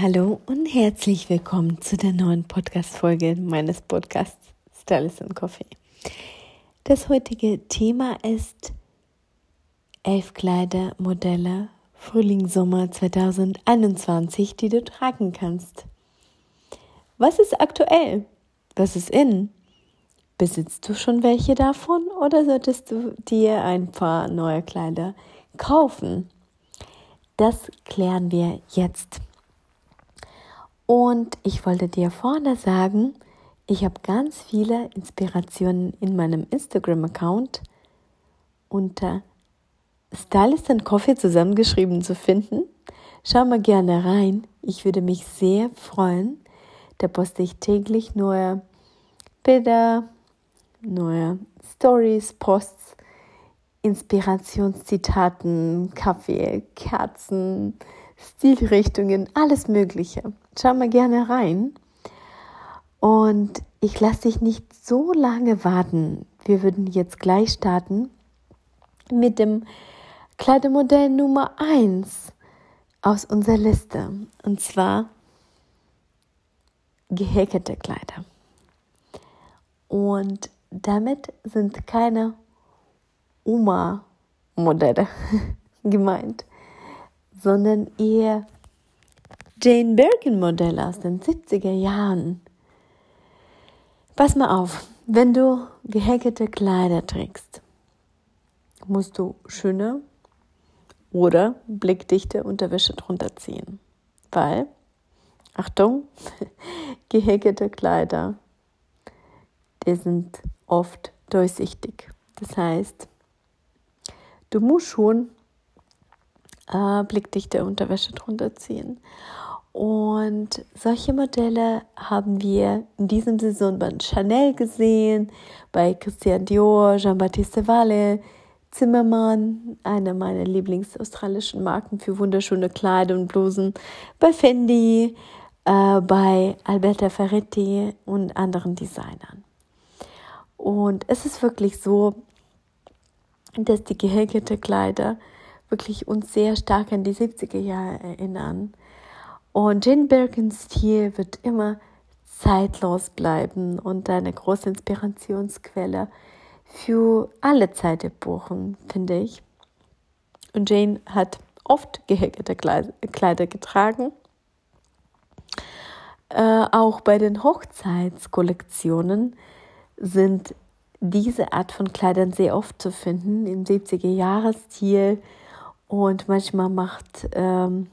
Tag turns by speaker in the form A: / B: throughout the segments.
A: Hallo und herzlich willkommen zu der neuen Podcast-Folge meines Podcasts Stylist and Coffee. Das heutige Thema ist elf Kleidermodelle Frühling-Sommer 2021, die du tragen kannst. Was ist aktuell? Was ist in? Besitzt du schon welche davon oder solltest du dir ein paar neue Kleider kaufen? Das klären wir jetzt. Und ich wollte dir vorne sagen, ich habe ganz viele Inspirationen in meinem Instagram-Account unter Stylist and Coffee zusammengeschrieben zu finden. Schau mal gerne rein. Ich würde mich sehr freuen. Da poste ich täglich neue Bilder, neue Stories, Posts, Inspirationszitaten, Kaffee, Kerzen, Stilrichtungen, alles Mögliche. Schau mal gerne rein. Und ich lasse dich nicht so lange warten. Wir würden jetzt gleich starten mit dem Kleidermodell Nummer 1 aus unserer Liste. Und zwar gehäkelte Kleider. Und damit sind keine Oma-Modelle gemeint, sondern eher Jane Birkin Modelle aus den 70er Jahren. Pass mal auf, wenn du gehäkelte Kleider trägst, musst du schöne oder blickdichte Unterwäsche drunter ziehen. Weil, Achtung, gehäkelte Kleider, die sind oft durchsichtig. Das heißt, du musst schon äh, blickdichte Unterwäsche drunter ziehen. Und solche Modelle haben wir in diesem Saison bei Chanel gesehen, bei Christian Dior, Jean-Baptiste Valle, Zimmermann, eine meiner Lieblingsaustralischen Marken für wunderschöne Kleider und Blusen, bei Fendi, äh, bei Alberta Ferretti und anderen Designern. Und es ist wirklich so, dass die gehäkelte Kleider wirklich uns sehr stark an die 70er Jahre erinnern. Und Jane Birkins Stil wird immer zeitlos bleiben und eine große Inspirationsquelle für alle Zeitepochen, finde ich. Und Jane hat oft gehäkelte Kleider getragen. Äh, auch bei den Hochzeitskollektionen sind diese Art von Kleidern sehr oft zu finden, im 70er-Jahres-Stil und manchmal macht, ähm,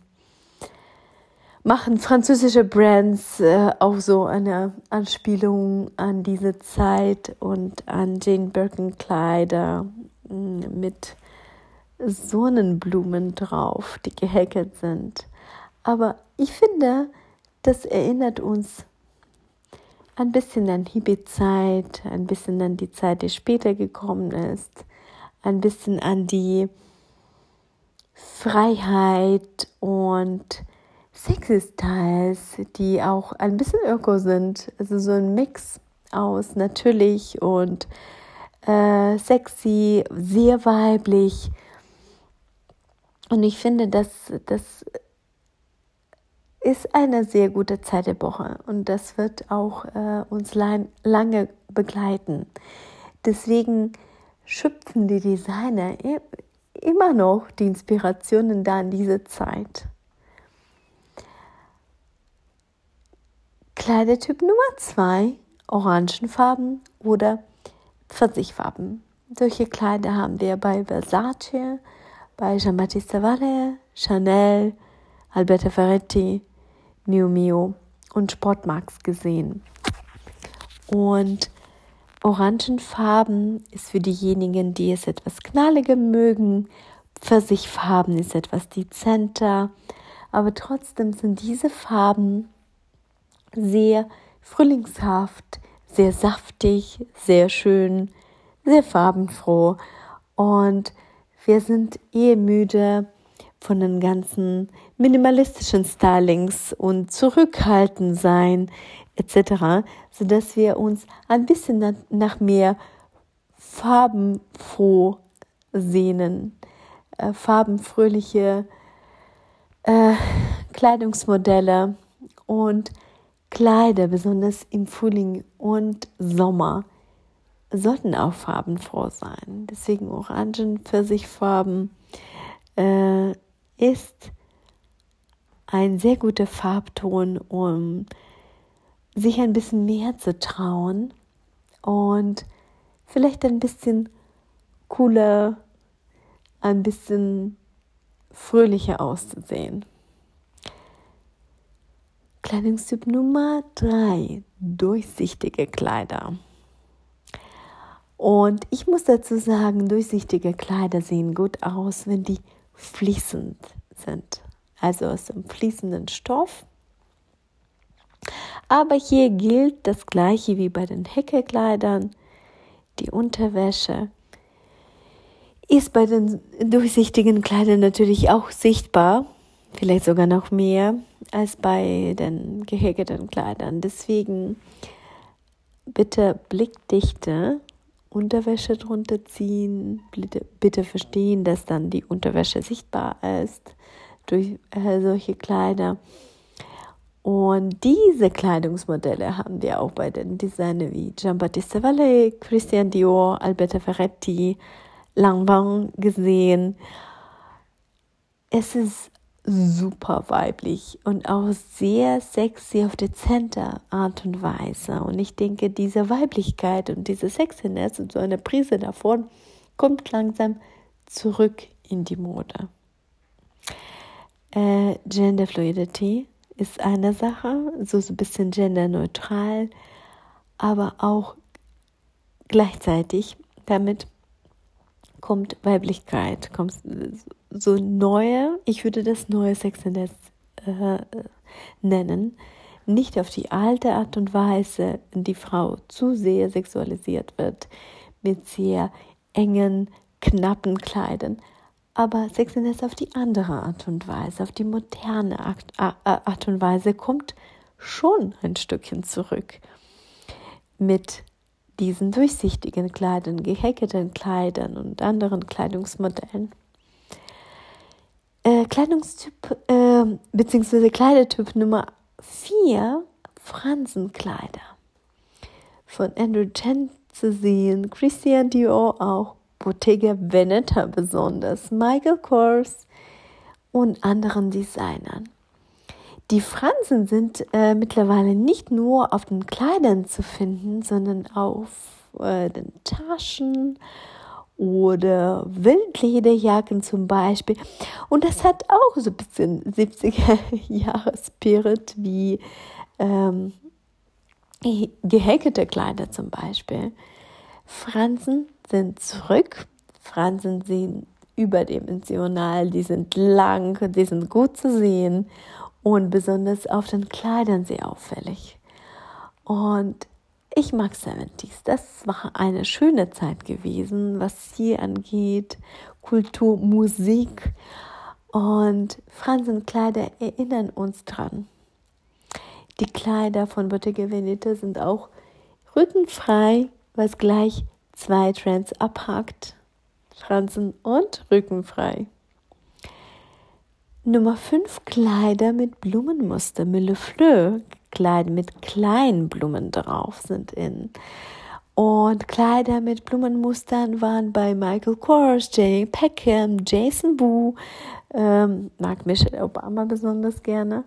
A: machen französische Brands äh, auch so eine Anspielung an diese Zeit und an Jane Birkin Kleider mm, mit Sonnenblumen drauf, die gehäkelt sind. Aber ich finde, das erinnert uns ein bisschen an Hippie-Zeit, ein bisschen an die Zeit, die später gekommen ist, ein bisschen an die Freiheit und sexy Styles, die auch ein bisschen öko sind. Also so ein Mix aus natürlich und äh, sexy, sehr weiblich. Und ich finde, dass das ist eine sehr gute Zeitepoche und das wird auch äh, uns lang, lange begleiten. Deswegen schöpfen die Designer immer noch die Inspirationen da in dieser Zeit. Kleidertyp Nummer zwei, Orangenfarben oder Pfirsichfarben. Solche Kleider haben wir bei Versace, bei Jean-Baptiste Valle, Chanel, Alberto Ferretti, Miu Miu und Sportmax gesehen. Und Orangenfarben ist für diejenigen, die es etwas knalliger mögen. Pfirsichfarben ist etwas dezenter. Aber trotzdem sind diese Farben sehr frühlingshaft, sehr saftig, sehr schön, sehr farbenfroh und wir sind eh müde von den ganzen minimalistischen Stylings und zurückhaltend sein etc., sodass wir uns ein bisschen nach mehr farbenfroh sehnen, äh, farbenfröhliche äh, Kleidungsmodelle und Kleider, besonders im Frühling und Sommer, sollten auch farbenfroh sein. Deswegen Orangen, Pfirsichfarben äh, ist ein sehr guter Farbton, um sich ein bisschen mehr zu trauen und vielleicht ein bisschen cooler, ein bisschen fröhlicher auszusehen. Kleidungstyp Nummer 3, durchsichtige Kleider. Und ich muss dazu sagen, durchsichtige Kleider sehen gut aus, wenn die fließend sind, also aus einem fließenden Stoff. Aber hier gilt das gleiche wie bei den Häkelkleidern. Die Unterwäsche ist bei den durchsichtigen Kleidern natürlich auch sichtbar, vielleicht sogar noch mehr als bei den gehäkelten Kleidern. Deswegen bitte Blickdichte Unterwäsche drunter ziehen. Bitte, bitte verstehen, dass dann die Unterwäsche sichtbar ist durch äh, solche Kleider. Und diese Kleidungsmodelle haben wir auch bei den Designern wie Giambattista Valle, Christian Dior, Alberta Ferretti, Lanvin gesehen. Es ist super weiblich und auch sehr sexy auf dezente Art und Weise. Und ich denke, diese Weiblichkeit und diese Sexiness und so eine Prise davon kommt langsam zurück in die Mode. Äh, Gender Fluidity ist eine Sache, so, so ein bisschen genderneutral, aber auch gleichzeitig damit kommt Weiblichkeit, kommt so neue, ich würde das neue Sexiness äh, nennen, nicht auf die alte Art und Weise, in die Frau zu sehr sexualisiert wird, mit sehr engen, knappen Kleidern, aber Sexiness auf die andere Art und Weise, auf die moderne Art und Weise kommt schon ein Stückchen zurück. Mit diesen durchsichtigen Kleidern, gehäkelten Kleidern und anderen Kleidungsmodellen. Äh, Kleidungstyp äh, bzw. Kleidertyp Nummer 4, Fransenkleider. Von Andrew Chen zu sehen, Christian Dior auch, Bottega Veneta besonders, Michael Kors und anderen Designern. Die Fransen sind äh, mittlerweile nicht nur auf den Kleidern zu finden, sondern auf äh, den Taschen oder Wildlederjacken zum Beispiel. Und das hat auch so ein bisschen 70er Jahre Spirit wie ähm, gehäkelte Kleider zum Beispiel. Fransen sind zurück. Fransen sehen überdimensional, die sind lang, die sind gut zu sehen und besonders auf den Kleidern sehr auffällig. Und ich mag 70s. Das war eine schöne Zeit gewesen, was hier angeht. Kultur, Musik und Fransenkleider erinnern uns dran. Die Kleider von Bottega Veneta sind auch rückenfrei, was gleich zwei Trends abhakt. Fransen und rückenfrei. Nummer 5 Kleider mit Blumenmuster. Millefleur Kleider mit kleinen Blumen drauf sind in. Und Kleider mit Blumenmustern waren bei Michael Kors, Jenny Peckham, Jason Boo, ähm, mag Michelle Obama besonders gerne,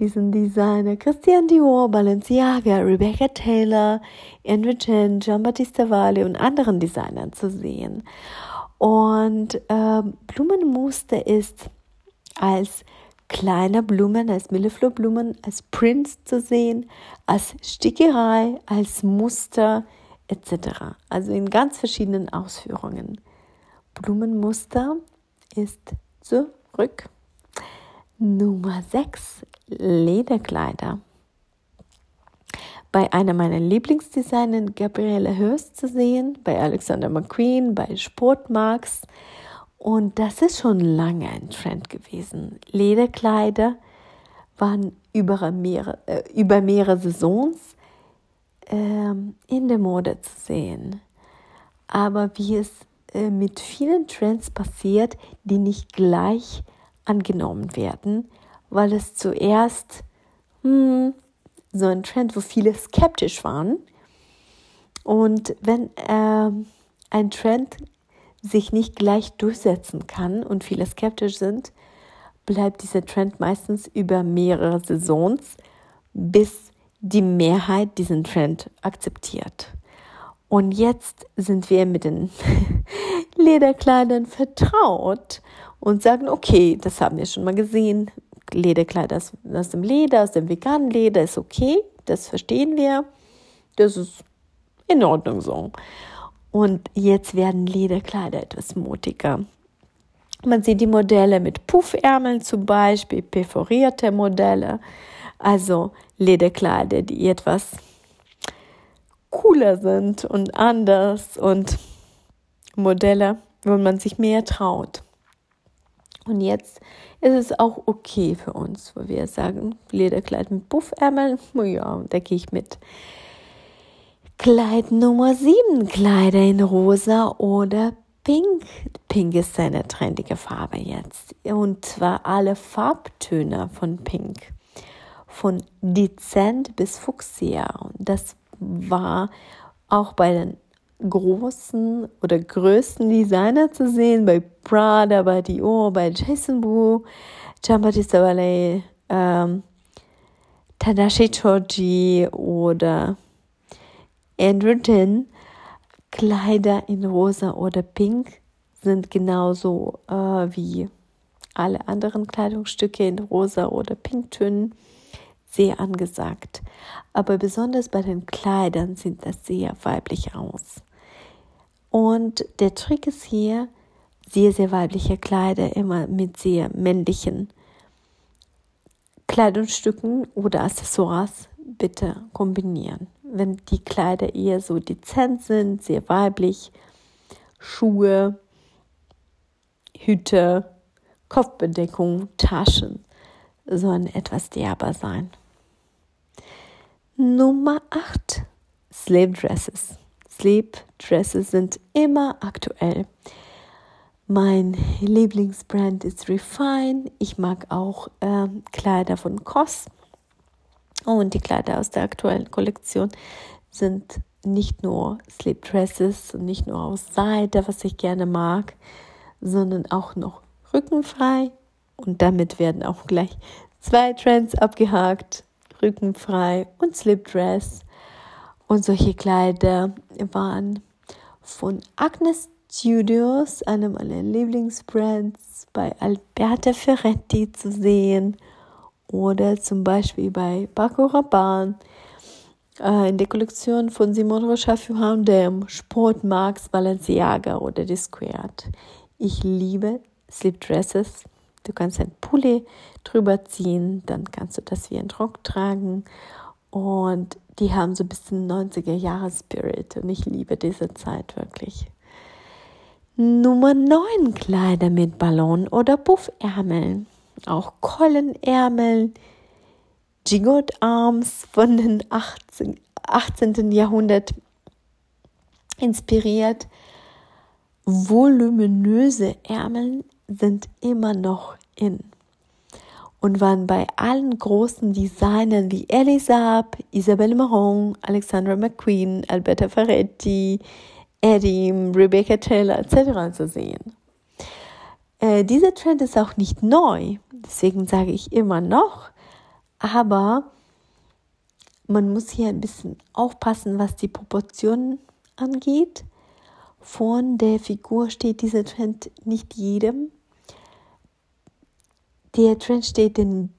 A: diesen Designer, Christian Dior, Balenciaga, Rebecca Taylor, Andrew Chen, Giambattista Valli und anderen Designern zu sehen. Und ähm, Blumenmuster ist als kleine Blumen, als Millefleurblumen, als Prints zu sehen, als Stickerei, als Muster etc. Also in ganz verschiedenen Ausführungen. Blumenmuster ist zurück. Nummer 6, Lederkleider. bei einer meiner Lieblingsdesigner, Gabrielle Hurst, zu sehen, bei Alexander McQueen, bei Sportmarks. Und das ist schon lange ein Trend gewesen. Lederkleider waren über mehrere, äh, über mehrere Saisons äh, in der Mode zu sehen. Aber wie es äh, mit vielen Trends passiert, die nicht gleich angenommen werden, weil es zuerst hm, so ein Trend, wo viele skeptisch waren. Und wenn äh, ein Trend sich nicht gleich durchsetzen kann und viele skeptisch sind, bleibt dieser Trend meistens über mehrere Saisons, bis die Mehrheit diesen Trend akzeptiert. Und jetzt sind wir mit den Lederkleidern vertraut und sagen, okay, das haben wir schon mal gesehen, Lederkleider aus, aus dem Leder, aus dem veganen Leder ist okay, das verstehen wir, das ist in Ordnung so. Und jetzt werden Lederkleider etwas mutiger. Man sieht die Modelle mit Puffärmeln zum Beispiel, perforierte Modelle, also Lederkleider, die etwas cooler sind und anders und Modelle, wo man sich mehr traut. Und jetzt ist es auch okay für uns, wo wir sagen, Lederkleid mit Puffärmeln, ja, da gehe ich mit. Kleid Nummer 7, Kleider in rosa oder pink. Pink ist eine trendige Farbe jetzt. Und zwar alle Farbtöne von pink. Von dezent bis fuchsia. Das war auch bei den großen oder größten Designer zu sehen, bei Prada, bei Dior, bei Jason Wu, Giambattista Ballet, ähm, Tadashi Choji oder Andrew Tin. Kleider in rosa oder pink sind genauso äh, wie alle anderen Kleidungsstücke in rosa oder pinktönen sehr angesagt. Aber besonders bei den Kleidern sieht das sehr weiblich aus. Und der Trick ist hier, sehr, sehr weibliche Kleider immer mit sehr männlichen Kleidungsstücken oder Accessoires bitte kombinieren. Wenn die Kleider eher so dezent sind, sehr weiblich, Schuhe, Hüte, Kopfbedeckung, Taschen sollen etwas derber sein. Nummer 8. Slave Dresses. Sleep Dresses sind immer aktuell. Mein Lieblingsbrand ist Refine. Ich mag auch äh, Kleider von COS. Und die Kleider aus der aktuellen Kollektion sind nicht nur Sleep Dresses und nicht nur aus Seide, was ich gerne mag, sondern auch noch rückenfrei. Und damit werden auch gleich zwei Trends abgehakt. Rückenfrei und Slip Dress. Und solche Kleider waren von Agnes Studios, einem meiner Lieblingsbrands, bei Alberta Ferretti zu sehen oder zum Beispiel bei Paco Rabanne äh, in der Kollektion von Simon Rocha für H&M, Sport Max, Balenciaga oder Discord. Ich liebe Slip Dresses. Du kannst ein Pulli drüber ziehen, dann kannst du das wie ein Rock tragen und die haben so ein bisschen 90er Jahre Spirit und ich liebe diese Zeit wirklich. Nummer 9 Kleider mit Ballon oder Puffärmeln. Auch Kollenärmel, Gigot Arms von den 18, 18. Jahrhundert inspiriert. Voluminöse Ärmel sind immer noch in und waren bei allen großen Designern wie Elisab, Isabelle Marron, Alexandra McQueen, Alberta Ferretti, Edim, Rebecca Taylor etc. zu sehen. Äh, dieser Trend ist auch nicht neu, deswegen sage ich immer noch, aber man muss hier ein bisschen aufpassen, was die Proportionen angeht. Von der Figur steht dieser Trend nicht jedem der Trend steht den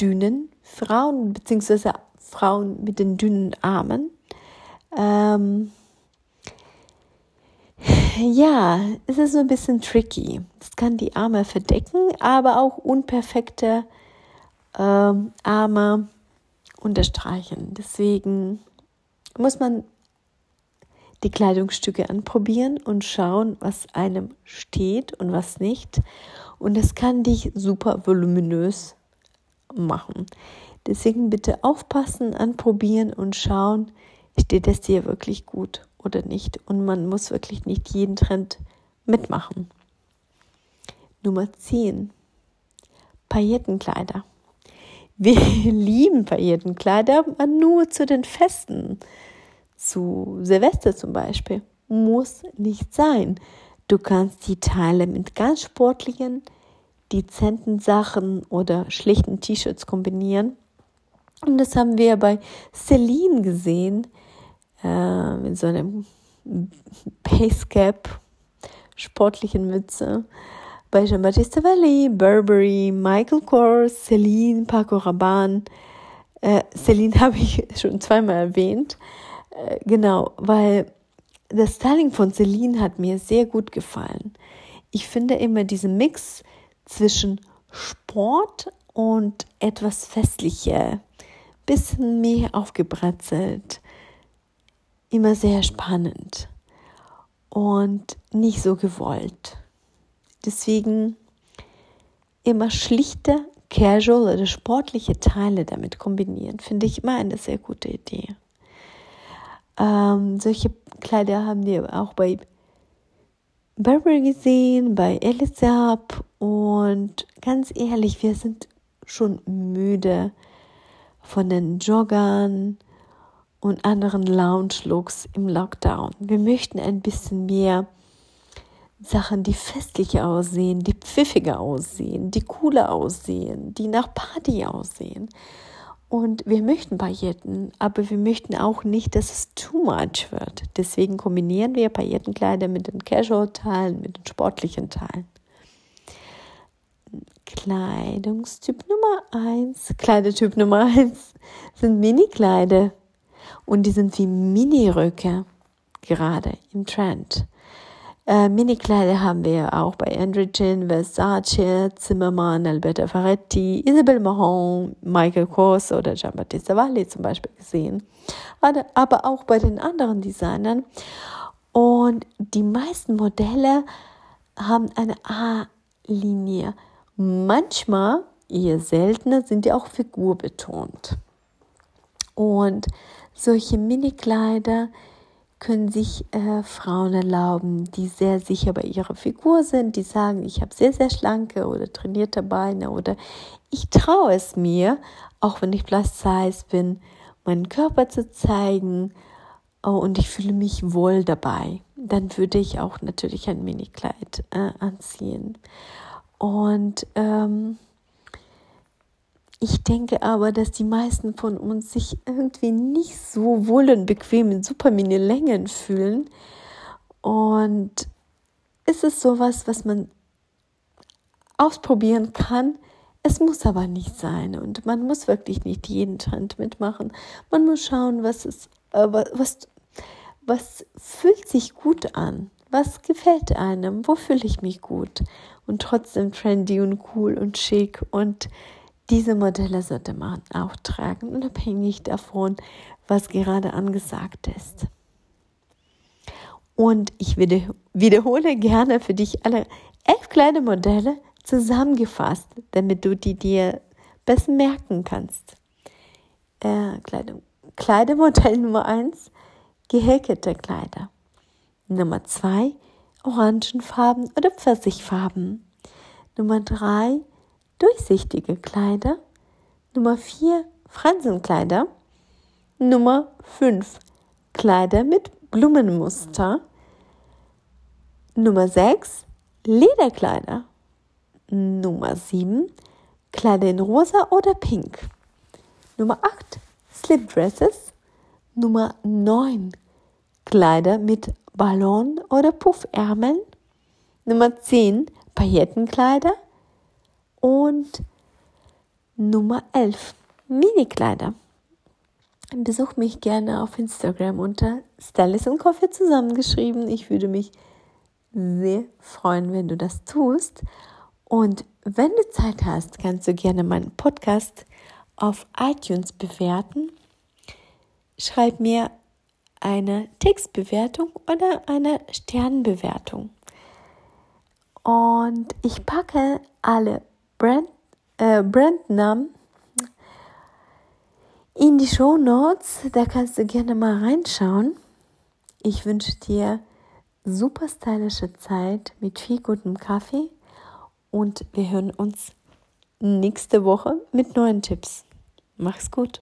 A: dünnen Frauen, beziehungsweise Frauen mit den dünnen Armen. Ähm, ja, es ist so ein bisschen tricky. Es kann die Arme verdecken, aber auch unperfekte ähm, Arme unterstreichen. Deswegen muss man die Kleidungsstücke anprobieren und schauen, was einem steht und was nicht. Und das kann dich super voluminös machen. Deswegen bitte aufpassen, anprobieren und schauen, steht es dir wirklich gut oder nicht. Und man muss wirklich nicht jeden Trend mitmachen. Nummer 10. Paillettenkleider. Wir lieben Paillettenkleider, aber nur zu den Festen. Zu Silvester zum Beispiel. Muss nicht sein. Du kannst die Teile mit ganz sportlichen, dezenten Sachen oder schlichten T-Shirts kombinieren. Und das haben wir bei Celine gesehen, äh, mit so einem Basecap, sportlichen Mütze. Bei Jean-Baptiste Valli, Burberry, Michael Kors, Celine, Paco Rabanne. Äh, Celine habe ich schon zweimal erwähnt. Äh, genau, weil das Styling von Celine hat mir sehr gut gefallen. Ich finde immer diesen Mix zwischen Sport und etwas Festliche, bisschen mehr aufgebrezelt, immer sehr spannend und nicht so gewollt. Deswegen immer schlichte, casual oder sportliche Teile damit kombinieren, finde ich immer eine sehr gute Idee. Ähm, solche Kleider haben wir auch bei Burberry gesehen, bei Elisab und ganz ehrlich, wir sind schon müde von den Joggern und anderen Lounge-Looks im Lockdown. Wir möchten ein bisschen mehr Sachen, die festlicher aussehen, die pfiffiger aussehen, die cooler aussehen, die nach Party aussehen. Und wir möchten Pailletten, aber wir möchten auch nicht, dass es too much wird. Deswegen kombinieren wir Paillettenkleider mit den Casual-Teilen, mit den sportlichen Teilen. Kleidungstyp Nummer 1, Kleidertyp Nummer 1 sind Mini-Kleider. Und die sind wie Mini-Röcke gerade im Trend. Äh, Mini-Kleider haben wir auch bei Androgen, Versace, Zimmermann, Alberta Ferretti, Isabel Mahon, Michael Kors oder Giambattista Valli zum Beispiel gesehen. Aber auch bei den anderen Designern. Und die meisten Modelle haben eine A-Linie. Manchmal, eher seltener, sind die auch figurbetont. Und solche Mini-Kleider, können sich äh, Frauen erlauben, die sehr sicher bei ihrer Figur sind, die sagen, ich habe sehr, sehr schlanke oder trainierte Beine oder ich traue es mir, auch wenn ich plus size bin, meinen Körper zu zeigen oh, und ich fühle mich wohl dabei. Dann würde ich auch natürlich ein Minikleid äh, anziehen. Und ähm, ich denke aber, dass die meisten von uns sich irgendwie nicht so wohl und bequem in super Mini-Längen fühlen. Und es ist sowas, was man ausprobieren kann. Es muss aber nicht sein und man muss wirklich nicht jeden Trend mitmachen. Man muss schauen, was ist, äh, was, was fühlt sich gut an, was gefällt einem, wo fühle ich mich gut und trotzdem trendy und cool und schick und diese Modelle sollte man auch tragen, unabhängig davon, was gerade angesagt ist. Und ich wiederhole gerne für dich alle elf kleine Modelle zusammengefasst, damit du die dir besser merken kannst. Äh, Kleidung. Kleidermodell Nummer eins gehäkelte Kleider. Nummer zwei Orangenfarben oder Pfirsichfarben. Nummer drei durchsichtige Kleider. Nummer 4 Fransenkleider. Nummer 5 Kleider mit Blumenmuster. Nummer 6 Lederkleider. Nummer 7 Kleider in rosa oder pink. Nummer 8 Slipdresses. Nummer 9 Kleider mit Ballon oder Puffärmeln. Nummer 10 Paillettenkleider. Und Nummer 11, Minikleider. Besuch mich gerne auf Instagram unter Stylist und Coffee zusammengeschrieben. Ich würde mich sehr freuen, wenn du das tust. Und wenn du Zeit hast, kannst du gerne meinen Podcast auf iTunes bewerten. Schreib mir eine Textbewertung oder eine Sternbewertung. Und ich packe alle Brand, äh, Brandnamen in die Show Notes. Da kannst du gerne mal reinschauen. Ich wünsche dir super stylische Zeit mit viel gutem Kaffee und wir hören uns nächste Woche mit neuen Tipps. Mach's gut.